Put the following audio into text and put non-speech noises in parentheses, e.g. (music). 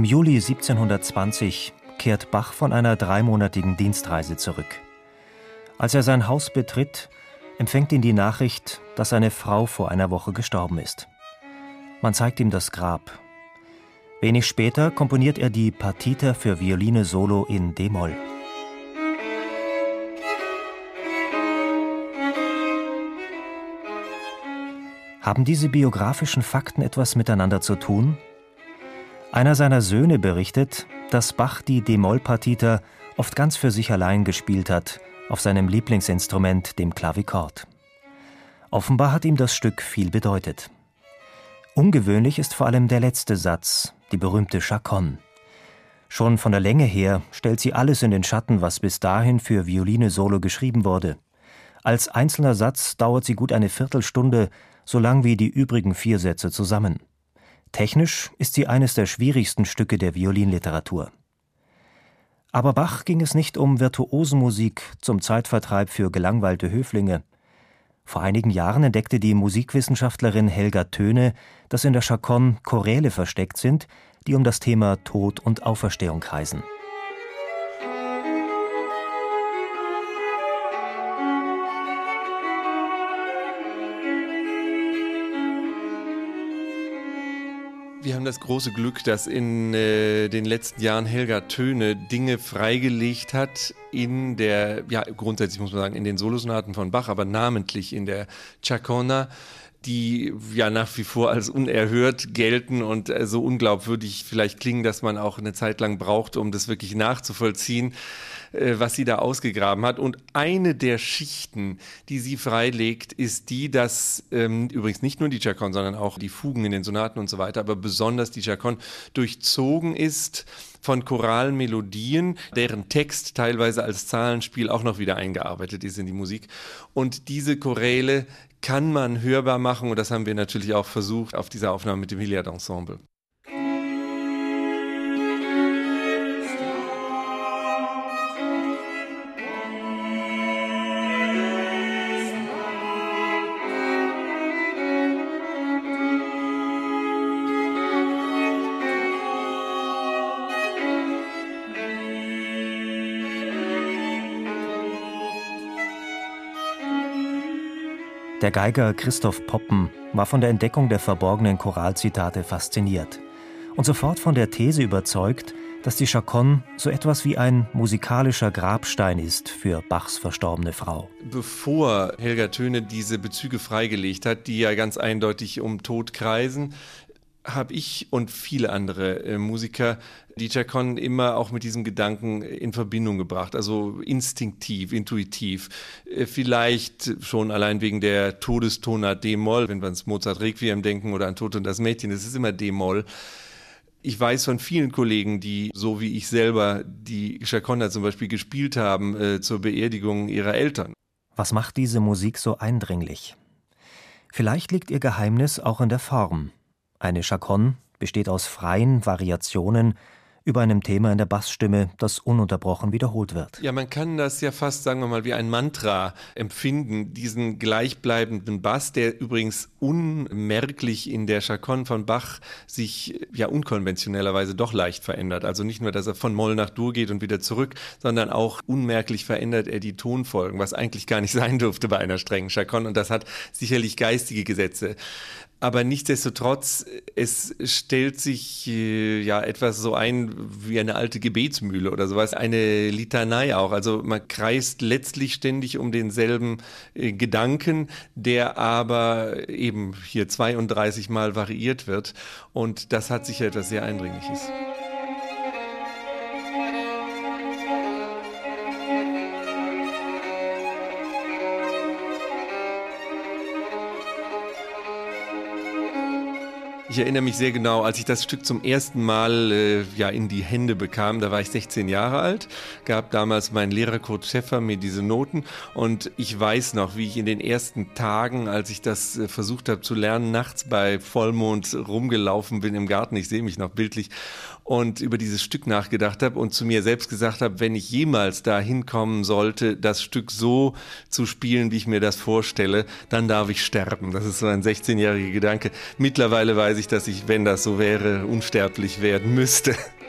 Im Juli 1720 kehrt Bach von einer dreimonatigen Dienstreise zurück. Als er sein Haus betritt, empfängt ihn die Nachricht, dass seine Frau vor einer Woche gestorben ist. Man zeigt ihm das Grab. Wenig später komponiert er die Partita für Violine Solo in D-Moll. Haben diese biografischen Fakten etwas miteinander zu tun? Einer seiner Söhne berichtet, dass Bach die D-Moll-Partita oft ganz für sich allein gespielt hat, auf seinem Lieblingsinstrument, dem Klavikord. Offenbar hat ihm das Stück viel bedeutet. Ungewöhnlich ist vor allem der letzte Satz, die berühmte Chaconne. Schon von der Länge her stellt sie alles in den Schatten, was bis dahin für Violine Solo geschrieben wurde. Als einzelner Satz dauert sie gut eine Viertelstunde, so lang wie die übrigen vier Sätze zusammen. Technisch ist sie eines der schwierigsten Stücke der Violinliteratur. Aber Bach ging es nicht um Virtuosenmusik zum Zeitvertreib für gelangweilte Höflinge. Vor einigen Jahren entdeckte die Musikwissenschaftlerin Helga Töne, dass in der Chaconne Choräle versteckt sind, die um das Thema Tod und Auferstehung kreisen. Das große Glück, dass in äh, den letzten Jahren Helga Töne Dinge freigelegt hat in der, ja, grundsätzlich muss man sagen, in den Solosonaten von Bach, aber namentlich in der Chacona, die ja nach wie vor als unerhört gelten und äh, so unglaubwürdig vielleicht klingen, dass man auch eine Zeit lang braucht, um das wirklich nachzuvollziehen. Äh, was sie da ausgegraben hat. Und eine der Schichten, die sie freilegt, ist die, dass ähm, übrigens nicht nur die Chaconne, sondern auch die Fugen in den Sonaten und so weiter, aber besonders die Chaconne durchzogen ist von choralen Melodien, deren Text teilweise als Zahlenspiel auch noch wieder eingearbeitet ist in die Musik. Und diese Choräle kann man hörbar machen und das haben wir natürlich auch versucht auf dieser Aufnahme mit dem Hilliard Ensemble. Der Geiger Christoph Poppen war von der Entdeckung der verborgenen Choralzitate fasziniert und sofort von der These überzeugt, dass die Chaconne so etwas wie ein musikalischer Grabstein ist für Bachs verstorbene Frau. Bevor Helga Töne diese Bezüge freigelegt hat, die ja ganz eindeutig um Tod kreisen, habe ich und viele andere äh, Musiker die Chaconne immer auch mit diesem Gedanken in Verbindung gebracht, also instinktiv, intuitiv. Äh, vielleicht schon allein wegen der Todestonart D-Moll, wenn wir ans Mozart Requiem denken oder an Tod und das Mädchen, es ist immer D-Moll. Ich weiß von vielen Kollegen, die, so wie ich selber, die Chaconne zum Beispiel gespielt haben äh, zur Beerdigung ihrer Eltern. Was macht diese Musik so eindringlich? Vielleicht liegt ihr Geheimnis auch in der Form. Eine Chaconne besteht aus freien Variationen über einem Thema in der Bassstimme, das ununterbrochen wiederholt wird. Ja, man kann das ja fast, sagen wir mal, wie ein Mantra empfinden, diesen gleichbleibenden Bass, der übrigens unmerklich in der Chaconne von Bach sich ja unkonventionellerweise doch leicht verändert. Also nicht nur, dass er von Moll nach Dur geht und wieder zurück, sondern auch unmerklich verändert er die Tonfolgen, was eigentlich gar nicht (laughs) sein durfte bei einer strengen Chaconne. Und das hat sicherlich geistige Gesetze. Aber nichtsdestotrotz, es stellt sich äh, ja etwas so ein wie eine alte Gebetsmühle oder sowas, eine Litanei auch. Also man kreist letztlich ständig um denselben äh, Gedanken, der aber eben hier 32 Mal variiert wird. Und das hat sicher etwas sehr Eindringliches. Ich erinnere mich sehr genau, als ich das Stück zum ersten Mal äh, ja, in die Hände bekam, da war ich 16 Jahre alt, gab damals mein Lehrer Kurt Schäffer mir diese Noten und ich weiß noch, wie ich in den ersten Tagen, als ich das äh, versucht habe zu lernen, nachts bei Vollmond rumgelaufen bin im Garten, ich sehe mich noch bildlich, und über dieses Stück nachgedacht habe und zu mir selbst gesagt habe, wenn ich jemals da hinkommen sollte, das Stück so zu spielen, wie ich mir das vorstelle, dann darf ich sterben. Das ist so ein 16-jähriger Gedanke. Mittlerweile weiß ich, dass ich, wenn das so wäre, unsterblich werden müsste. (laughs)